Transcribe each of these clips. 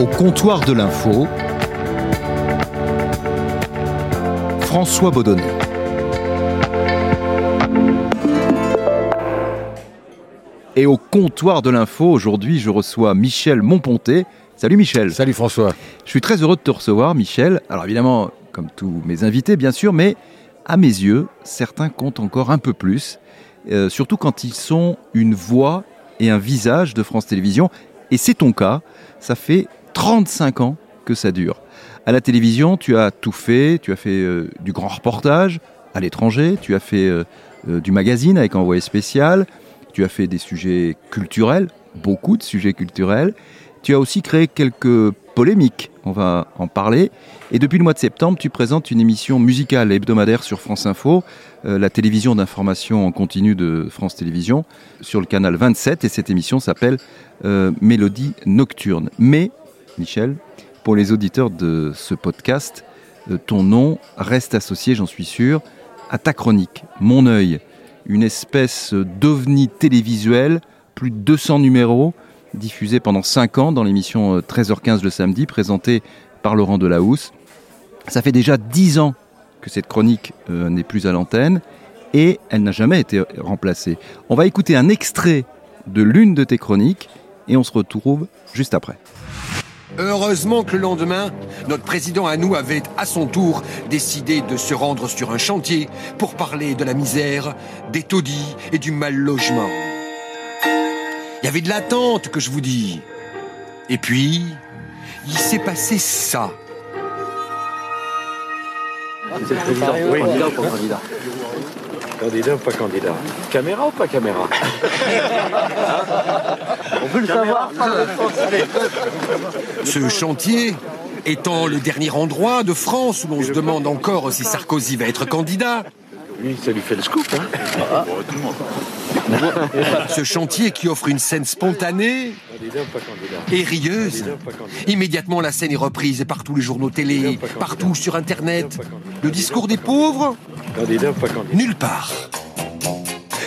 Au comptoir de l'info, François Baudonnet. Et au comptoir de l'info, aujourd'hui, je reçois Michel Monponté. Salut Michel. Salut François. Je suis très heureux de te recevoir, Michel. Alors évidemment, comme tous mes invités, bien sûr, mais à mes yeux, certains comptent encore un peu plus, euh, surtout quand ils sont une voix et un visage de France Télévisions. Et c'est ton cas. Ça fait 35 ans que ça dure. À la télévision, tu as tout fait. Tu as fait euh, du grand reportage à l'étranger. Tu as fait euh, euh, du magazine avec envoyé spécial. Tu as fait des sujets culturels, beaucoup de sujets culturels. Tu as aussi créé quelques polémiques, on va en parler. Et depuis le mois de septembre, tu présentes une émission musicale hebdomadaire sur France Info, la télévision d'information en continu de France Télévisions, sur le canal 27. Et cette émission s'appelle Mélodie Nocturne. Michel, pour les auditeurs de ce podcast, euh, ton nom reste associé, j'en suis sûr, à ta chronique, Mon œil, une espèce d'ovni télévisuel, plus de 200 numéros, diffusé pendant 5 ans dans l'émission 13h15 le samedi, présentée par Laurent Delahousse. Ça fait déjà 10 ans que cette chronique euh, n'est plus à l'antenne et elle n'a jamais été remplacée. On va écouter un extrait de l'une de tes chroniques et on se retrouve juste après. Heureusement que le lendemain, notre président à nous avait à son tour décidé de se rendre sur un chantier pour parler de la misère, des taudis et du mal logement. Il y avait de l'attente, que je vous dis. Et puis, il s'est passé ça. C'est le président. Oui. Candidat ou pas candidat ou pas candidat Caméra ou pas caméra On peut le savoir. Ce chantier étant le dernier endroit de France où l'on se demande encore si Sarkozy va être candidat. Lui, ça lui fait le scoop. Hein Ce chantier qui offre une scène spontanée et rieuse. Immédiatement, la scène est reprise par tous les journaux télé, partout sur Internet. Le discours des pauvres Nulle part.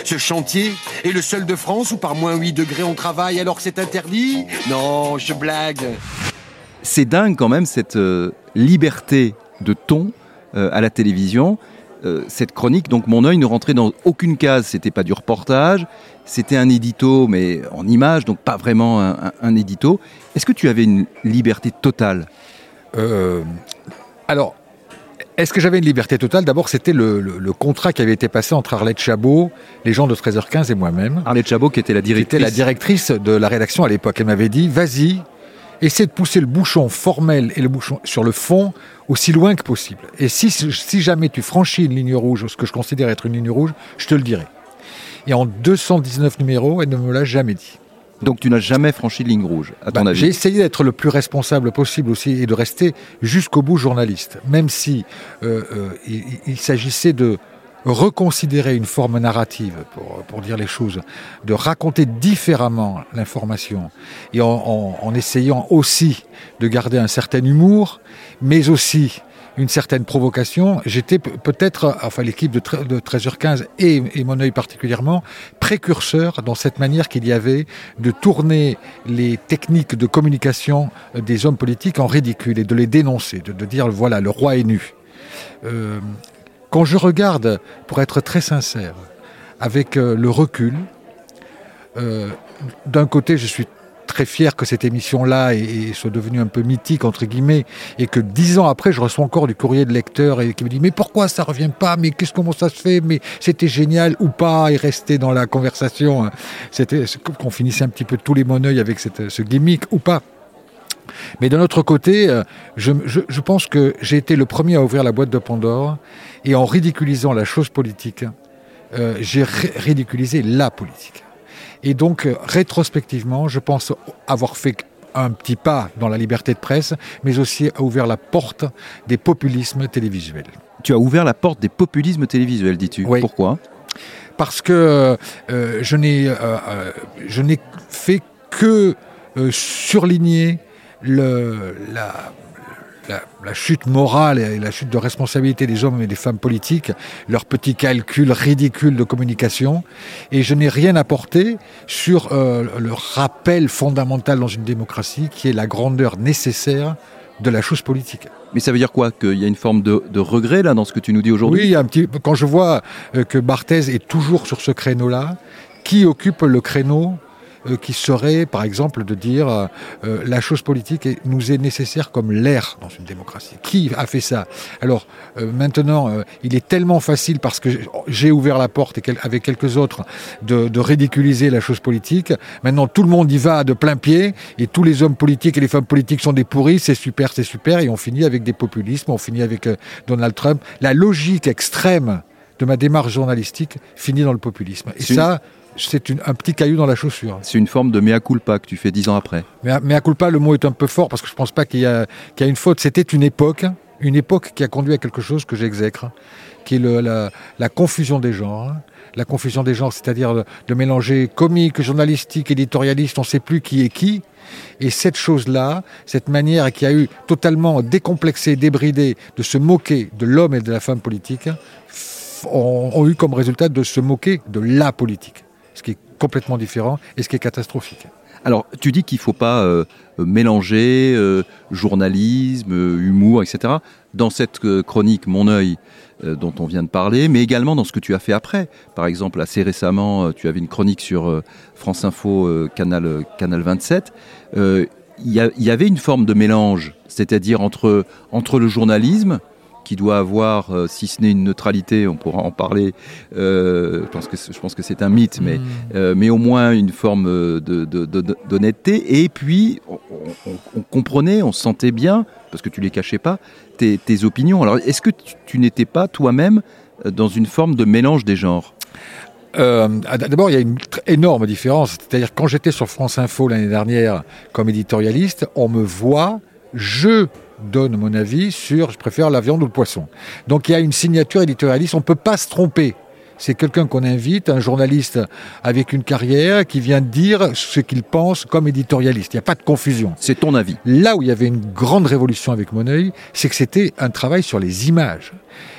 Ce chantier est le seul de France où par moins 8 degrés on travaille alors que c'est interdit Non, je blague. C'est dingue quand même cette euh, liberté de ton euh, à la télévision. Euh, cette chronique, donc mon œil ne rentrait dans aucune case. C'était pas du reportage, c'était un édito, mais en image, donc pas vraiment un, un- un édito. Est-ce que tu avais une liberté totale Euh, alors, est-ce que j'avais une liberté totale? D'abord, c'était le, le- le contrat qui avait été passé entre Arlette Chabot, les gens de 13h15 et moi-même. Arlette Chabot, qui était la qui était directrice. la directrice de la rédaction à l'époque. Elle m'avait dit, vas-y, essaie de pousser le bouchon formel et le bouchon sur le fond aussi loin que possible. Et si, si jamais tu franchis une ligne rouge, ce que je considère être une ligne rouge, je te le dirai. Et en 219 numéros, elle ne me l'a jamais dit. Donc tu n'as jamais franchi de ligne rouge, à ton Bah, avis J'ai essayé d'être le plus responsable possible aussi et de rester jusqu'au bout journaliste, même si euh, euh, il, il s'agissait de reconsidérer une forme narrative, pour, pour dire les choses, de raconter différemment l'information, et en, essayant aussi de garder un certain humour, mais aussi une certaine provocation. J'étais pe- peut-être, enfin l'équipe de 13h15 et, et mon œil particulièrement, précurseur dans cette manière qu'il y avait de tourner les techniques de communication des hommes politiques en ridicule et de les dénoncer, de, de dire voilà, le roi est nu. Euh, quand je regarde, pour être très sincère, avec euh, le recul, euh, d'un côté, je suis très fier que cette émission-là soit devenue un peu mythique, entre guillemets, et que dix ans après, je reçois encore du courrier de lecteurs et qui me dit Mais pourquoi ça revient pas? Mais qu'est-ce comment ça se fait? Mais c'était génial ou pas? Et rester dans la conversation. hein. C'était qu'on finissait un petit peu tous les moneuils avec ce gimmick ou pas. Mais d'un autre côté, euh, je, je- je pense que j'ai été le premier à ouvrir la boîte de Pandore et en ridiculisant la chose politique, euh, j'ai ridiculisé la politique. Et donc, euh, rétrospectivement, je pense avoir fait un petit pas dans la liberté de presse, mais aussi a ouvert la porte des populismes télévisuels. Tu as ouvert la porte des populismes télévisuels, dis-tu. Oui. Pourquoi? Parce que euh, je n'ai euh, fait que surligner le, la, la, chute morale et la chute de responsabilité des hommes et des femmes politiques, leurs petits calculs ridicules de communication, et je n'ai rien apporté sur euh, le rappel fondamental dans une démocratie qui est la grandeur nécessaire de la chose politique. Mais ça veut dire quoi Qu'il y a une forme de, regret là dans ce que tu nous dis aujourd'hui? Oui, un petit, quand je vois euh, que Barthez est toujours sur ce créneau-là, qui occupe le créneau euh, qui serait, par exemple, de dire euh, euh, la chose politique nous est nécessaire comme l'air dans une démocratie. Qui a fait ça? Alors maintenant, il est tellement facile parce que j'ai ouvert la porte et avec quelques autres de, de, ridiculiser la chose politique. Maintenant, tout le monde y va de plein pied et tous les hommes politiques et les femmes politiques sont des pourris. C'est super, c'est super, et on finit avec des populismes, on finit avec Donald Trump. La logique extrême de ma démarche journalistique finit dans le populisme. Et ça, c'est un petit caillou dans la chaussure. C'est une forme de mea culpa que tu fais dix ans après. Mea, mea culpa, le mot est un peu fort parce que je ne pense pas qu'il y, a une faute. C'était une époque, une époque qui a conduit à quelque chose que j'exècre, qui est la, confusion des genres. La confusion des genres, c'est-à-dire de, mélanger comique, journalistique, éditorialiste, on ne sait plus qui est qui. Et cette chose-là, cette manière qui a eu totalement décomplexé, débridé de se moquer de l'homme et de la femme politique, ont eu comme résultat de se moquer de la politique complètement différent et ce qui est catastrophique. Alors, tu dis qu'il ne faut pas euh, mélanger euh, journalisme, euh, humour, etc. Dans cette chronique Mon œil dont on vient de parler, mais également dans ce que tu as fait après. Par exemple, assez récemment, tu avais une chronique sur France Info, Canal, Canal 27. Il y, y, avait une forme de mélange, c'est-à-dire entre, entre le journalisme, qui doit avoir, euh, si ce n'est une neutralité, on pourra en parler. Euh, je pense que je pense que c'est un mythe, mais hmm. euh, mais au moins une forme d'honnêteté. Et puis on, comprenait, on sentait bien parce que tu les cachais pas tes, opinions. Alors est-ce que tu, n'étais pas toi-même dans une forme de mélange des genres? D'abord, il y a une énorme différence. C'est-à-dire, quand j'étais sur France Info l'année dernière comme éditorialiste, on me voit, je donne mon avis sur je préfère la viande ou le poisson. Donc il y a une signature éditorialiste, on ne peut pas se tromper. C'est quelqu'un qu'on invite, un journaliste avec une carrière qui vient dire ce qu'il pense comme éditorialiste. Il n'y a pas de confusion. C'est ton avis. Là où il y avait une grande révolution avec mon œil, c'est que c'était un travail sur les images.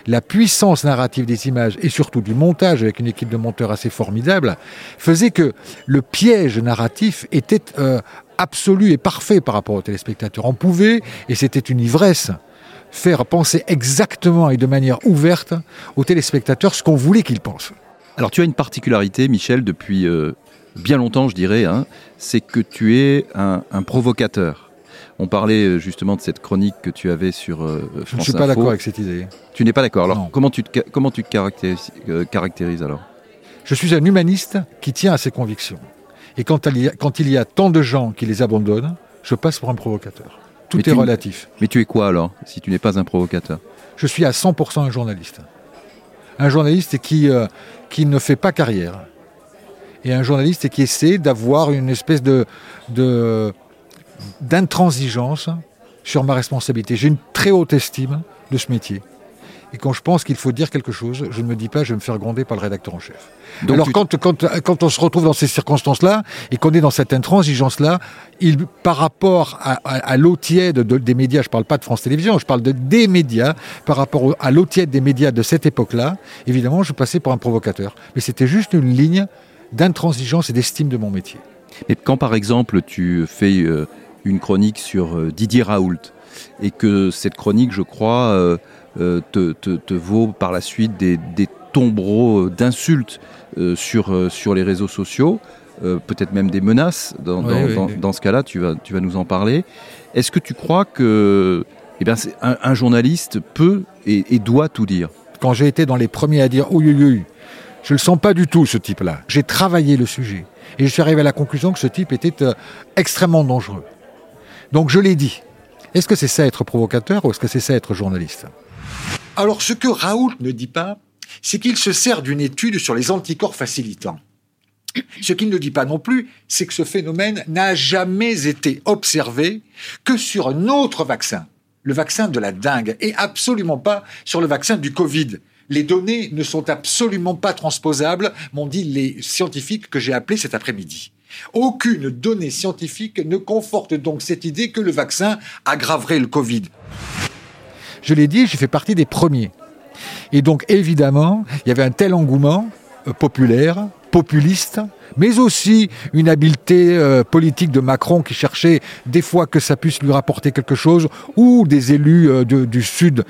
La puissance narrative des images et surtout du montage avec une équipe de monteurs assez formidable faisait que le piège narratif était euh, absolu et parfait par rapport aux téléspectateurs. On pouvait, et c'était une ivresse, faire penser exactement et de manière ouverte aux téléspectateurs ce qu'on voulait qu'ils pensent. Alors tu as une particularité, Michel, depuis euh, bien longtemps, je dirais, hein, c'est que tu es un, provocateur. On parlait euh, justement de cette chronique que tu avais sur France euh, Je ne suis pas d'accord avec cette idée. Tu n'es pas d'accord. Alors comment tu te, comment tu caractérises alors? Je suis un humaniste qui tient à ses convictions. Et quand il, y a, quand il y a tant de gens qui les abandonnent, je passe pour un provocateur. Tout est relatif. Mais tu es quoi alors, si tu n'es pas un provocateur? Je suis à 100% un journaliste. Un journaliste qui, euh, qui ne fait pas carrière. Et un journaliste qui essaie d'avoir une espèce de, de, d'intransigeance sur ma responsabilité. J'ai une très haute estime de ce métier. Et quand je pense qu'il faut dire quelque chose, je ne me dis pas je vais me faire gronder par le rédacteur en chef. Alors quand, quand, quand, on se retrouve dans ces circonstances-là et qu'on est dans cette intransigeance-là, il, par rapport à, à, l'eau tiède des médias, je ne parle pas de France Télévisions, je parle de des médias, par rapport à l'eau tiède des médias de cette époque-là, évidemment, je passais pour un provocateur. Mais c'était juste une ligne d'intransigeance et d'estime de mon métier. Et quand, par exemple, tu fais euh, une chronique sur euh, Didier Raoult, et que cette chronique, je crois, euh, euh, te, te, vaut par la suite des, des tombereaux d'insultes euh, sur, euh, sur les réseaux sociaux, peut-être même des menaces. Dans, dans, dans, ce cas-là, tu vas, tu vas nous en parler. Est-ce que tu crois que eh bien, un, un, journaliste peut et, et, doit tout dire? Quand j'ai été dans les premiers à dire oui, oui, je ne le sens pas du tout, ce type-là. J'ai travaillé le sujet. Et je suis arrivé à la conclusion que ce type était extrêmement dangereux. Donc je l'ai dit. Est-ce que c'est ça être provocateur ou est-ce que c'est ça être journaliste? Alors ce que Raoult ne dit pas, c'est qu'il se sert d'une étude sur les anticorps facilitants. Ce qu'il ne dit pas non plus, c'est que ce phénomène n'a jamais été observé que sur un autre vaccin, le vaccin de la dingue, et absolument pas sur le vaccin du Covid. Les données ne sont absolument pas transposables, m'ont dit les scientifiques que j'ai appelés cet après-midi. Aucune donnée scientifique ne conforte donc cette idée que le vaccin aggraverait le Covid. Je l'ai dit, j'ai fait partie des premiers. Et donc évidemment, il y avait un tel engouement euh, populaire, populiste, mais aussi une habileté euh, politique de Macron qui cherchait des fois que ça puisse lui rapporter quelque chose, ou des élus euh, du Sud.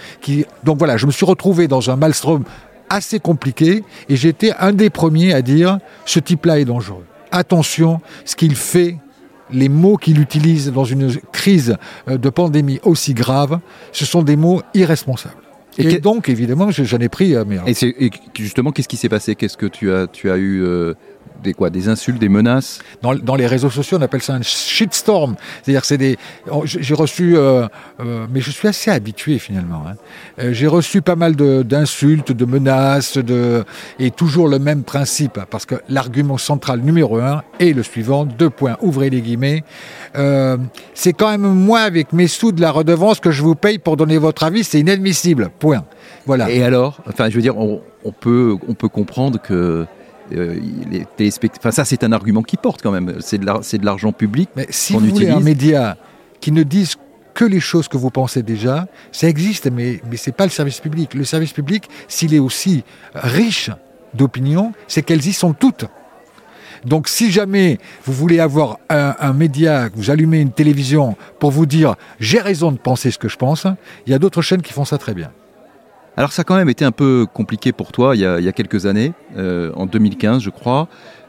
Donc voilà, je me suis retrouvé dans un maelstrom assez compliqué, et j'étais un des premiers à dire, ce type-là est dangereux. Attention, ce qu'il fait les mots qu'il utilise dans une crise de pandémie aussi grave, ce sont des mots irresponsables. Et, donc, évidemment, j'en ai pris. Mais, et, justement, qu'est-ce qui s'est passé? Qu'est-ce que tu as, tu as eu euh, des quoi Des insultes, des menaces dans, les réseaux sociaux, on appelle ça un shitstorm. C'est-à-dire, c'est des. J'ai reçu, euh, euh, mais je suis assez habitué finalement. Hein. Euh, j'ai reçu pas mal d'insultes, de, menaces, de et toujours le même principe, parce que l'argument central numéro un est le suivant. Deux points. Ouvrez les guillemets. c'est quand même moi avec mes sous de la redevance que je vous paye pour donner votre avis. C'est inadmissible. Point. Voilà. Et alors, enfin, je veux dire, on, on peut, on peut comprendre que euh, les téléspectateurs. Enfin, ça, c'est un argument qui porte quand même. C'est de l'argent public. Mais si vous voulez un média qui ne dise que les choses que vous pensez déjà, ça existe, mais, mais ce n'est pas le service public. Le service public, s'il est aussi riche d'opinions, c'est qu'elles y sont toutes. Donc si jamais vous voulez avoir un, un, média, vous allumez une télévision pour vous dire j'ai raison de penser ce que je pense, il y a d'autres chaînes qui font ça très bien. Alors ça a quand même été un peu compliqué pour toi il y a, quelques années, euh, en 2015 je crois.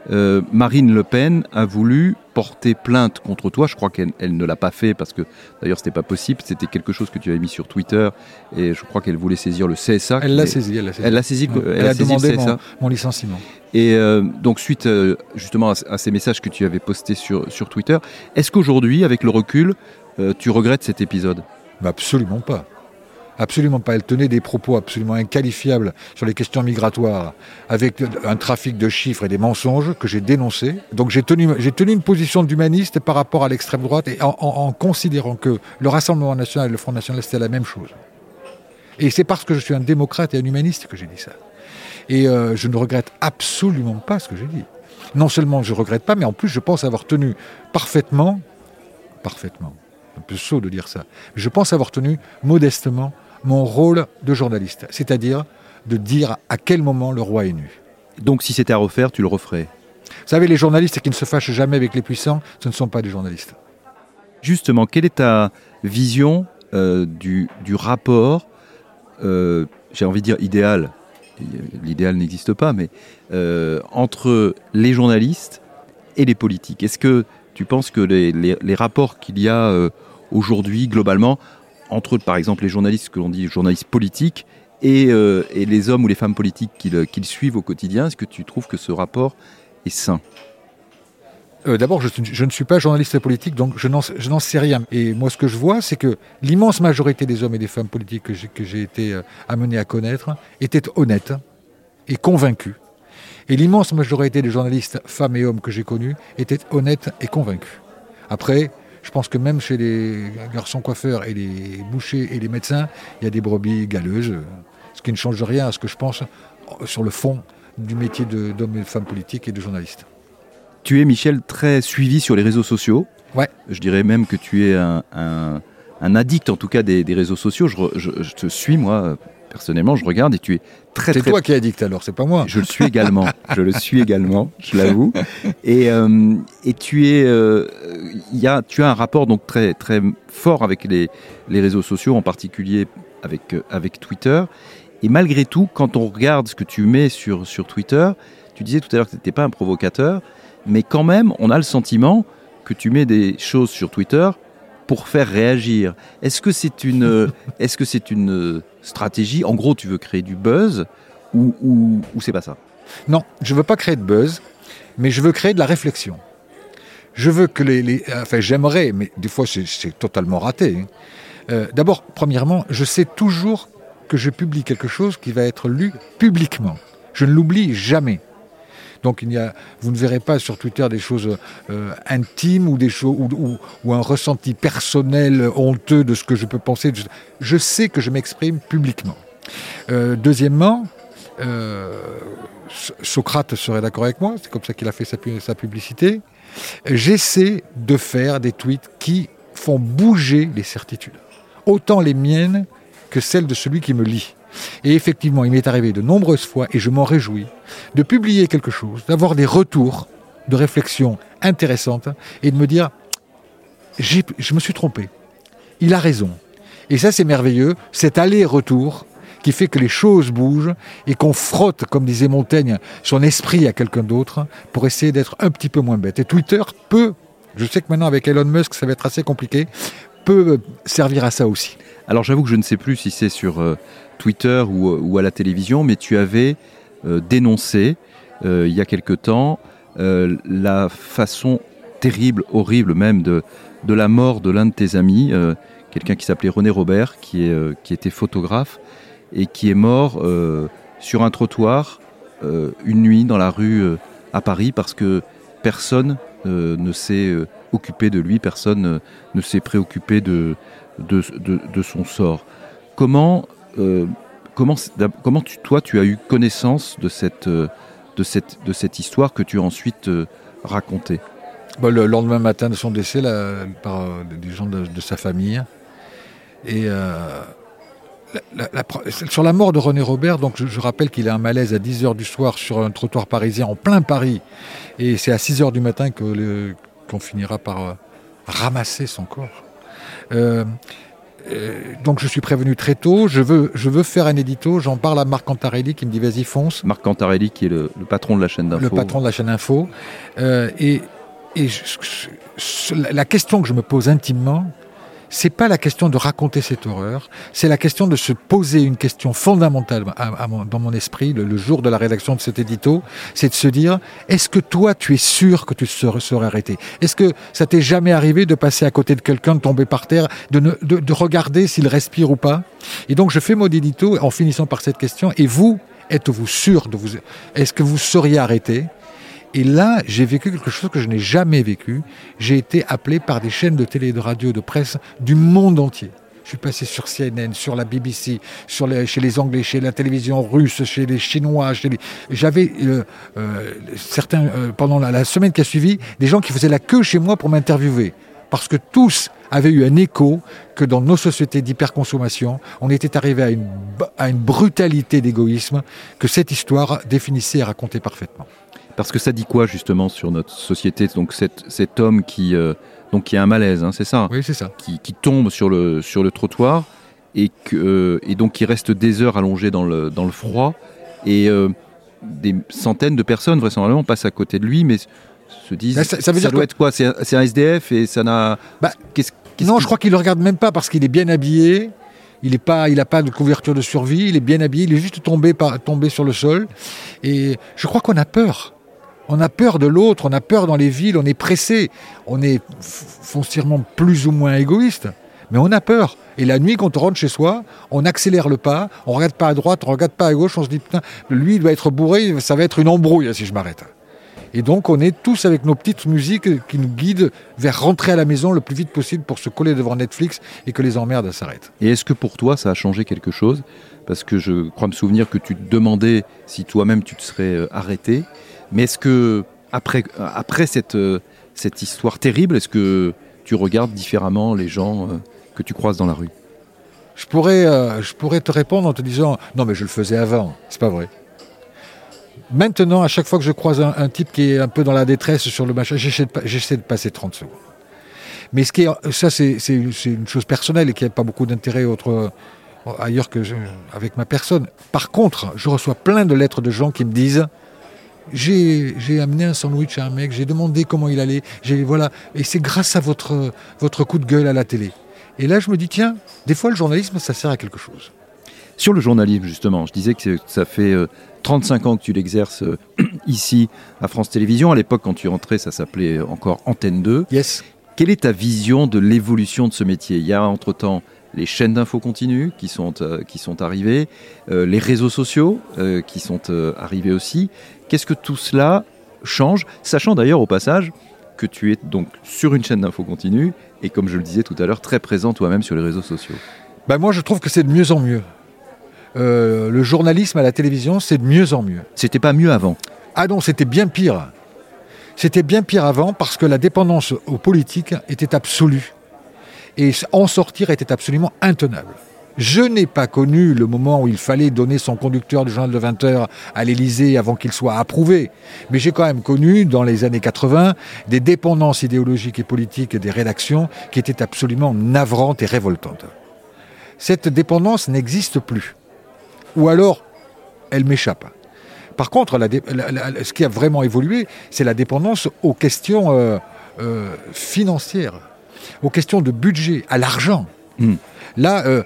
Euh, Marine Le Pen a voulu porter plainte contre toi. Je crois qu'elle ne l'a pas fait parce que d'ailleurs c'était pas possible. C'était quelque chose que tu avais mis sur Twitter et je crois qu'elle voulait saisir le CSA. Elle l'a saisi. Elle l'a saisi. Elle, a, demandé mon, licenciement. Et euh, donc suite justement à, ces messages que tu avais postés sur, sur Twitter, est-ce qu'aujourd'hui, avec le recul, tu regrettes cet épisode? Absolument pas. Absolument pas. Elle tenait des propos absolument inqualifiables sur les questions migratoires, avec un trafic de chiffres et des mensonges que j'ai dénoncés. Donc j'ai tenu, une position d'humaniste par rapport à l'extrême droite et en, considérant que le Rassemblement national et le Front national c'était la même chose. Et c'est parce que je suis un démocrate et un humaniste que j'ai dit ça. Et euh, je ne regrette absolument pas ce que j'ai dit. Non seulement je ne regrette pas, mais en plus je pense avoir tenu parfaitement, parfaitement, un peu saut de dire ça, je pense avoir tenu modestement mon rôle de journaliste, c'est-à-dire de dire à quel moment le roi est nu. Donc si c'était à refaire, tu le referais Vous savez, les journalistes qui ne se fâchent jamais avec les puissants, ce ne sont pas des journalistes. Justement, quelle est ta vision euh, du, rapport, euh, j'ai envie de dire idéal, l'idéal n'existe pas, mais euh, entre les journalistes et les politiques? Est-ce que tu penses que les rapports qu'il y a aujourd'hui globalement entre par exemple les journalistes que l'on dit journalistes politiques et, euh, et, les hommes ou les femmes politiques qu'ils suivent au quotidien, est-ce que tu trouves que ce rapport est sain? Euh, D'abord, je, je, ne suis pas journaliste politique, donc je n'en sais rien. Et moi, ce que je vois, c'est que l'immense majorité des hommes et des femmes politiques que j'ai été euh, amené à connaître étaient honnêtes et convaincus. Et l'immense majorité des journalistes, femmes et hommes que j'ai connus, étaient honnêtes et convaincus. Après, je pense que même chez les garçons coiffeurs et les bouchers et les médecins, il y a des brebis galeuses, ce qui ne change rien à ce que je pense sur le fond du métier d'homme et de femme politique et de journaliste. Tu es, Michel, très suivi sur les réseaux sociaux. Ouais. Je dirais même que tu es un, addict, en tout cas, des, réseaux sociaux. je, te suis, moi, personnellement, je regarde et tu es très. C'est toi qui es addict alors, c'est pas moi. Je le suis également. je le suis également, je l'avoue. Et, euh, et tu es, euh, y a, tu as un rapport donc très très fort avec les, les réseaux sociaux, en particulier avec euh, avec Twitter. Et malgré tout, quand on regarde ce que tu mets sur sur Twitter, tu disais tout à l'heure que tu n'étais pas un provocateur, mais quand même, on a le sentiment que tu mets des choses sur Twitter pour faire réagir. Est-ce que c'est une, est-ce que c'est une stratégie? En gros, tu veux créer du buzz ou, ou, c'est pas ça? Non, je veux pas créer de buzz, mais je veux créer de la réflexion. Je veux que les, enfin, j'aimerais, mais des fois c'est totalement raté. Hein. Euh, d'abord, premièrement, je sais toujours que je publie quelque chose qui va être lu publiquement. Je ne l'oublie jamais. Donc il a, vous ne verrez pas sur Twitter des choses euh, intimes ou des choses ou, un ressenti personnel honteux de ce que je peux penser. Je sais que je m'exprime publiquement. Euh, deuxièmement, euh, Socrate serait d'accord avec moi, c'est comme ça qu'il a fait sa, publicité. j'essaie de faire des tweets qui font bouger les certitudes. Autant les miennes que celles de celui qui me lit. Et effectivement, il m'est arrivé de nombreuses fois, et je m'en réjouis, de publier quelque chose, d'avoir des retours de réflexion intéressantes, et de me dire, je me suis trompé. Il a raison. Et ça, c'est merveilleux, cet aller-retour qui fait que les choses bougent et qu'on frotte, comme disait Montaigne, son esprit à quelqu'un d'autre pour essayer d'être un petit peu moins bête. Et Twitter peut, je sais que maintenant avec Elon Musk, ça va être assez compliqué, peut servir à ça aussi. Alors j'avoue que je ne sais plus si c'est sur euh, Twitter ou, à la télévision, mais tu avais euh, dénoncé euh, il y a quelque temps la façon terrible, horrible même de, de la mort de l'un de tes amis, quelqu'un qui s'appelait René Robert, qui, est, qui était photographe et qui est mort sur un trottoir une nuit dans la rue à Paris parce que personne ne s'est occupé de lui, personne ne s'est préoccupé de, son sort. Comment, euh, comment, comment tu, toi, tu as eu connaissance de cette, euh, histoire que tu as ensuite euh, racontée? Bah, Le lendemain matin de son décès, par des gens de, sa famille. Et sur la mort de René Robert, donc je, rappelle qu'il a un malaise à 10h du soir sur un trottoir parisien en plein Paris. Et c'est à 6h du matin qu'on finira par ramasser son corps. Euh, euh, donc je suis prévenu très tôt, je veux, je veux faire un édito, j'en parle à Marc Cantarelli qui me dit vas-y fonce. Marc Cantarelli qui est le, patron de la chaîne d'info. Le patron de la chaîne info. Euh, et, et la question que je me pose intimement, c'est pas la question de raconter cette horreur, c'est la question de se poser une question fondamentale dans mon esprit le, jour de la rédaction de cet édito, c'est de se dire est-ce que toi tu es sûr que tu serais, arrêté? Est-ce que ça t'est jamais arrivé de passer à côté de quelqu'un, de tomber par terre, de, de regarder s'il respire ou pas? Et donc je fais mon édito en finissant par cette question. Et vous êtes-vous sûr de vous est-ce que vous seriez arrêté? Et là, j'ai vécu quelque chose que je n'ai jamais vécu. J'ai été appelé par des chaînes de télé, de radio, de presse du monde entier. Je suis passé sur CNN, sur la BBC, chez les Anglais, chez la télévision russe, chez les Chinois. J'avais euh, euh, certains, euh, pendant la, semaine qui a suivi, des gens qui faisaient la queue chez moi pour m'interviewer. Parce que tous avaient eu un écho que dans nos sociétés d'hyperconsommation, on était arrivé à une, à une brutalité d'égoïsme que cette histoire définissait et racontait parfaitement. Parce que ça dit quoi justement sur notre société Donc cet, cet homme qui, euh, donc qui a un malaise, hein, c'est ça Oui, c'est ça. Qui, qui, tombe sur le, sur le trottoir et, que, euh, et donc qui reste des heures allongé dans le, dans le froid. Et euh, des centaines de personnes vraisemblablement passent à côté de lui, mais se disent ça, veut dire doit être quoi? C'est un, SDF et ça n'a. Bah, non, je crois qu'il le regarde même pas parce qu'il est bien habillé. Il n'a pas, il pas de couverture de survie. Il est bien habillé. Il est juste tombé, par, tombé sur le sol. Et je crois qu'on a peur. On a peur de l'autre, on a peur dans les villes, on est pressé, on est foncièrement plus ou moins égoïste, mais on a peur. Et la nuit, quand on rentre chez soi, on accélère le pas, on regarde pas à droite, on regarde pas à gauche, on se dit putain, lui il doit être bourré, ça va être une embrouille si je m'arrête. Et donc on est tous avec nos petites musiques qui nous guident vers rentrer à la maison le plus vite possible pour se coller devant Netflix et que les emmerdes s'arrêtent. Et est-ce que pour toi ça a changé quelque chose? Parce que je crois me souvenir que tu te demandais si toi-même tu te serais euh, arrêté. Mais est-ce que, après, après cette, euh, cette histoire terrible, est-ce que tu regardes différemment les gens euh, que tu croises dans la rue? Je pourrais, euh, je pourrais te répondre en te disant non, mais je le faisais avant. C'est pas vrai. Maintenant, à chaque fois que je croise un, type qui est un peu dans la détresse sur le machin, j'essaie de, passer 30 secondes. Mais ce qui est, ça, c'est une chose personnelle et qui n'a pas beaucoup d'intérêt autre, ailleurs que avec ma personne. Par contre, je reçois plein de lettres de gens qui me disent j'ai amené un sandwich à un mec, j'ai demandé comment il allait, voilà, et c'est grâce à votre coup de gueule à la télé. Et là, je me dis, tiens, des fois, le journalisme, ça sert à quelque chose. Sur le journalisme, justement, je disais que ça fait 35 euh, ans que tu l'exerces euh, ici à France Télévisions. À l'époque, quand tu rentrais, ça s'appelait encore Antenne 2. Yes. Quelle est ta vision de l'évolution de ce métier? Il y a entre-temps les chaînes d'infos continues qui sont, euh, qui sont arrivées, les réseaux sociaux qui sont arrivés aussi. Qu'est-ce que tout cela change? Sachant d'ailleurs au passage que tu es donc sur une chaîne d'info continue et comme je le disais tout à l'heure, très présent toi-même sur les réseaux sociaux. Ben moi je trouve que c'est de mieux en mieux. Euh, le journalisme à la télévision, c'est de mieux en mieux. C'était pas mieux avant Ah non, c'était bien pire. C'était bien pire avant parce que la dépendance aux politiques était absolue. Et en sortir était absolument intenable. Je n'ai pas connu le moment où il fallait donner son conducteur du journal de 20 heures à l'Élysée avant qu'il soit approuvé. Mais j'ai quand même connu, dans les années 80, des dépendances idéologiques et politiques des rédactions qui étaient absolument navrantes et révoltantes. Cette dépendance n'existe plus. Ou alors, elle m'échappe. Par contre, ce qui a vraiment évolué, c'est la dépendance aux questions euh, euh, financières, aux questions de budget, à l'argent. Hmm. Là, euh,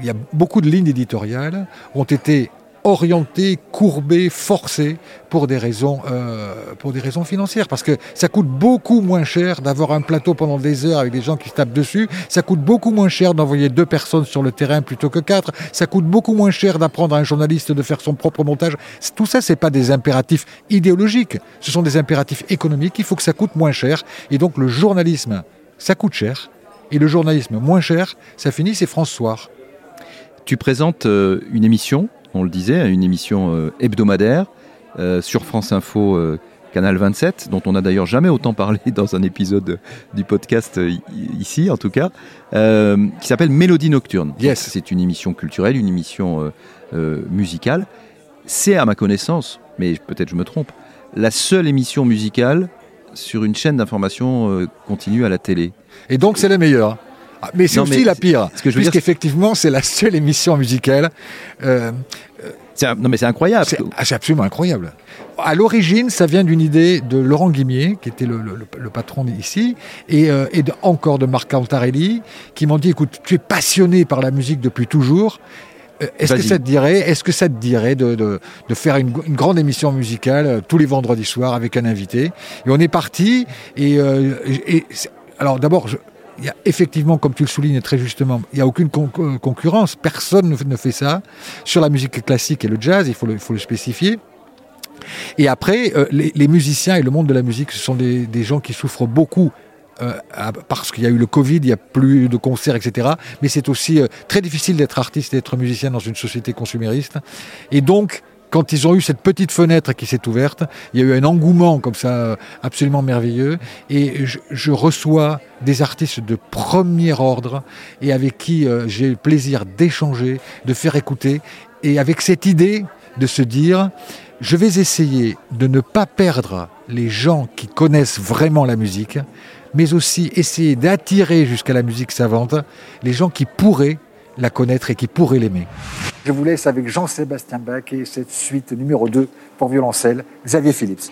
il y a beaucoup de lignes éditoriales ont été orienté, courbé, forcé pour des raisons, euh, pour des raisons financières. Parce que ça coûte beaucoup moins cher d'avoir un plateau pendant des heures avec des gens qui se tapent dessus. Ça coûte beaucoup moins cher d'envoyer deux personnes sur le terrain plutôt que quatre. Ça coûte beaucoup moins cher d'apprendre à un journaliste de faire son propre montage. Tout ça, c'est pas des impératifs idéologiques. Ce sont des impératifs économiques. Il faut que ça coûte moins cher. Et donc, le journalisme, ça coûte cher. Et le journalisme moins cher, ça finit, c'est François. Tu présentes euh, une émission on le disait, une émission euh, hebdomadaire euh, sur France Info euh, Canal 27, dont on n'a d'ailleurs jamais autant parlé dans un épisode du podcast ici, en tout cas, qui s'appelle Mélodie Nocturne. Yes. C'est une émission culturelle, une émission musicale. C'est, à ma connaissance, mais peut-être je me trompe, la seule émission musicale sur une chaîne d'information continue à la télé. Et donc c'est la meilleure ah, mais c'est aussi la pire, ce que je puisqu'effectivement c'est la seule émission musicale. Euh, non mais c'est incroyable. Ah, c'est absolument incroyable. À l'origine, ça vient d'une idée de Laurent Guimier, qui était le, patron ici, et, euh, encore de Marc Cantarelli, qui m'ont dit, écoute, tu es passionné par la musique depuis toujours. Euh, est-ce que ça te dirait, est-ce que ça te dirait de, de, de faire une, une, grande émission musicale euh, tous les vendredis soirs avec un invité? Et on est parti. Et, et alors d'abord, il y a effectivement, comme tu le soulignes très justement, il n'y a aucune euh, concurrence. Personne ne fait ça. Sur la musique classique et le jazz, il faut le, spécifier. Et après, euh, les, musiciens et le monde de la musique, ce sont des, gens qui souffrent beaucoup euh, parce qu'il y a eu le Covid, il n'y a plus de concerts, etc. Mais c'est aussi très difficile d'être artiste et d'être musicien dans une société consumériste. Et donc, quand ils ont eu cette petite fenêtre qui s'est ouverte, il y a eu un engouement comme ça absolument merveilleux. Et je, reçois des artistes de premier ordre et avec qui euh, j'ai le plaisir d'échanger, de faire écouter. Et avec cette idée de se dire, je vais essayer de ne pas perdre les gens qui connaissent vraiment la musique, mais aussi essayer d'attirer jusqu'à la musique savante les gens qui pourraient la connaître et qui pourraient l'aimer. Je vous laisse avec Jean-Sébastien Bach et cette suite numéro 2 pour violoncelle, Xavier Phillips.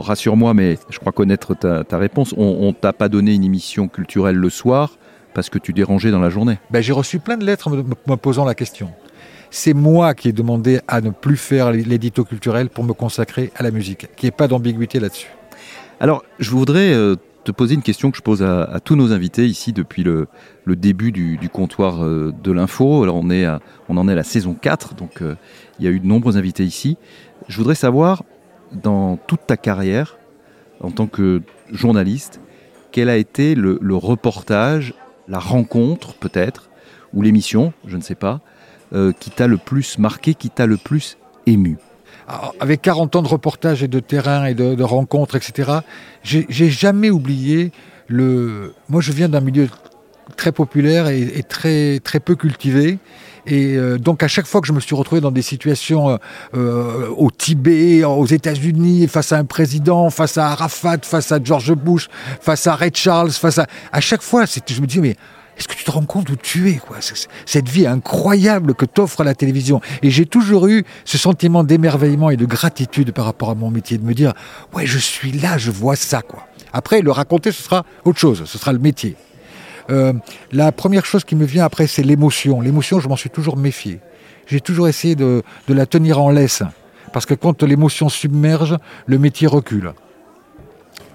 Rassure-moi, mais je crois connaître ta, réponse. On, ne t'a pas donné une émission culturelle le soir parce que tu dérangeais dans la journée. Ben, j'ai reçu plein de lettres me, posant la question. C'est moi qui ai demandé à ne plus faire l'édito culturel pour me consacrer à la musique, qui n'y ait pas d'ambiguïté là-dessus. Alors, je voudrais euh, te poser une question que je pose à, tous nos invités ici depuis le, début du, comptoir euh, de l'info. Alors, on, est on en est à la saison 4, donc euh, il y a eu de nombreux invités ici. Je voudrais savoir, dans toute ta carrière en tant que journaliste, quel a été le, reportage, la rencontre peut-être, ou l'émission, je ne sais pas, euh, qui t'a le plus marqué, qui t'a le plus ému? Avec 40 ans de reportage et de terrain et de, rencontres, etc., j'ai jamais oublié le. Moi, je viens d'un milieu très populaire et, très, très peu cultivé. Et euh, donc à chaque fois que je me suis retrouvé dans des situations euh, euh, au Tibet, aux États-Unis, face à un président, face à Arafat, face à George Bush, face à Ray Charles, face à à chaque fois, je me dis mais est-ce que tu te rends compte où tu es quoi? Cette vie incroyable que t'offre la télévision. Et j'ai toujours eu ce sentiment d'émerveillement et de gratitude par rapport à mon métier, de me dire ouais je suis là, je vois ça quoi. Après le raconter ce sera autre chose, ce sera le métier. Euh, la première chose qui me vient après, c'est l'émotion. L'émotion, je m'en suis toujours méfié. J'ai toujours essayé de, la tenir en laisse. Parce que quand l'émotion submerge, le métier recule.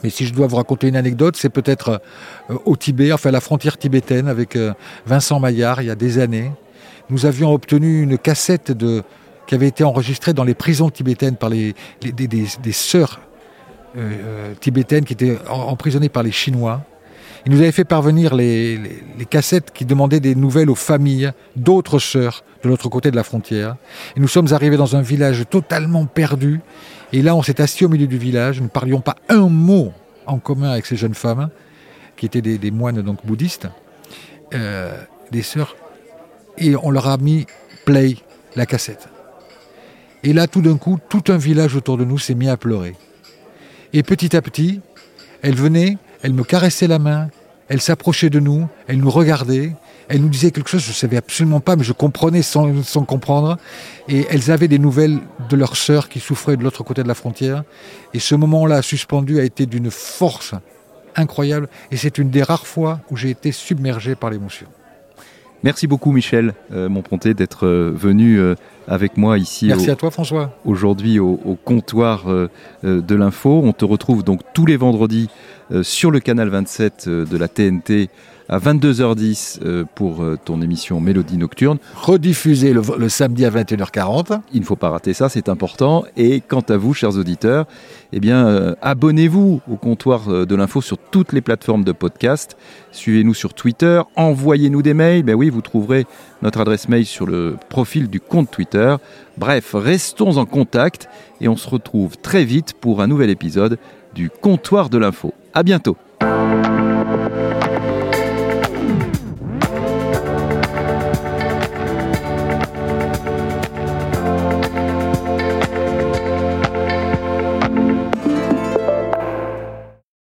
Mais si je dois vous raconter une anecdote, c'est peut-être euh, au Tibet, enfin la frontière tibétaine avec euh, Vincent Maillard, il y a des années. Nous avions obtenu une cassette qui avait été enregistré dans les prisons tibétaines par des, sœurs tibétaines qui étaient emprisonnées par les Chinois. Il nous avait fait parvenir les, cassettes qui demandaient des nouvelles aux familles d'autres sœurs de l'autre côté de la frontière. Et nous sommes arrivés dans un village totalement perdu. Et là, on s'est assis au milieu du village. Nous ne parlions pas un mot en commun avec ces jeunes femmes, qui étaient des, moines donc bouddhistes, euh, des sœurs. Et on leur a mis play, la cassette. Et là, tout d'un coup, tout un village autour de nous s'est mis à pleurer. Et petit à petit, elles venaient elle me caressait la main, elle s'approchait de nous, elle nous regardait, elle nous disait quelque chose, je ne savais absolument pas, mais je comprenais sans, comprendre. Et elles avaient des nouvelles de leur sœur qui souffrait de l'autre côté de la frontière. Et ce moment-là, suspendu, a été d'une force incroyable. Et c'est une des rares fois où j'ai été submergé par l'émotion. Merci beaucoup Michel euh, Montponté d'être euh, venu euh, avec moi ici. Merci à toi François. Aujourd'hui au, au, comptoir de l'info. On te retrouve donc tous les vendredis sur le canal 27 de la TNT à 22h10 euh, pour euh, ton émission Mélodie Nocturne. Rediffusée le, samedi à 21h40. Il ne faut pas rater ça, c'est important. Et quant à vous, chers auditeurs, eh bien, euh, abonnez-vous au comptoir de l'info sur toutes les plateformes de podcast. Suivez-nous sur Twitter, envoyez-nous des mails. Ben oui, vous trouverez notre adresse mail sur le profil du compte Twitter. Bref, restons en contact et on se retrouve très vite pour un nouvel épisode du comptoir de l'info. À bientôt.